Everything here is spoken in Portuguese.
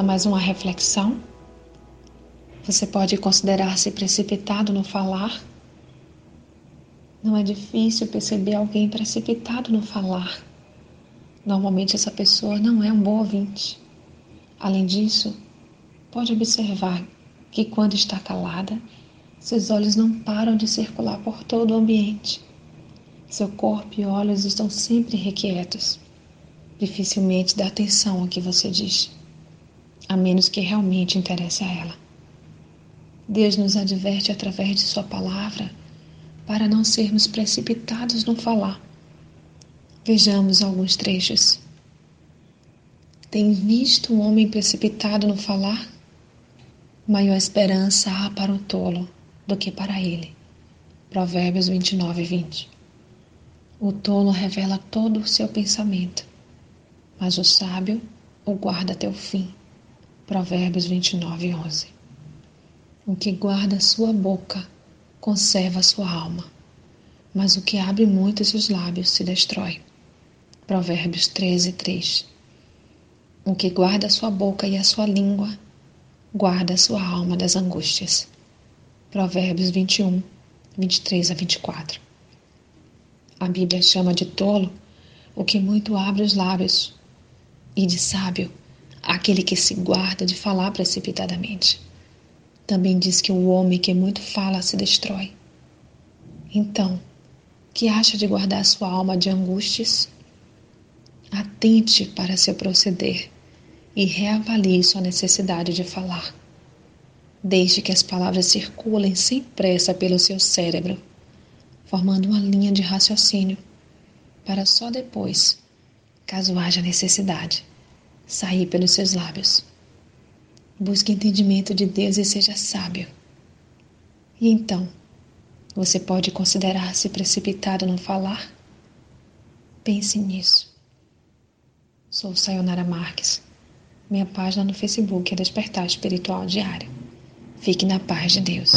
mais uma reflexão. Você pode considerar-se precipitado no falar. Não é difícil perceber alguém precipitado no falar. Normalmente essa pessoa não é um bom ouvinte. Além disso, pode observar que quando está calada, seus olhos não param de circular por todo o ambiente. Seu corpo e olhos estão sempre requietos. Dificilmente dá atenção ao que você diz, a menos que realmente interesse a ela. Deus nos adverte através de Sua palavra para não sermos precipitados no falar. Vejamos alguns trechos. Tem visto um homem precipitado no falar? Maior esperança há para o tolo do que para ele. Provérbios 29, 20. O tolo revela todo o seu pensamento, mas o sábio o guarda até o fim. Provérbios 29, 11. O que guarda sua boca conserva sua alma, mas o que abre muito seus lábios se destrói. Provérbios 13, 3. O que guarda sua boca e a sua língua guarda sua alma das angústias. Provérbios 21, 23 a 24. A Bíblia chama de tolo o que muito abre os lábios, e de sábio aquele que se guarda de falar precipitadamente. Também diz que o homem que muito fala se destrói. Então, que acha de guardar sua alma de angústias? Atente para seu proceder e reavalie sua necessidade de falar. Deixe que as palavras circulem sem pressa pelo seu cérebro, formando uma linha de raciocínio, para só depois, caso haja necessidade, sair pelos seus lábios. Busque entendimento de Deus e seja sábio. E então, você pode considerar-se precipitado no falar? Pense nisso. Sou Sayonara Marques. Minha página no Facebook é Despertar Espiritual Diário. Fique na paz de Deus.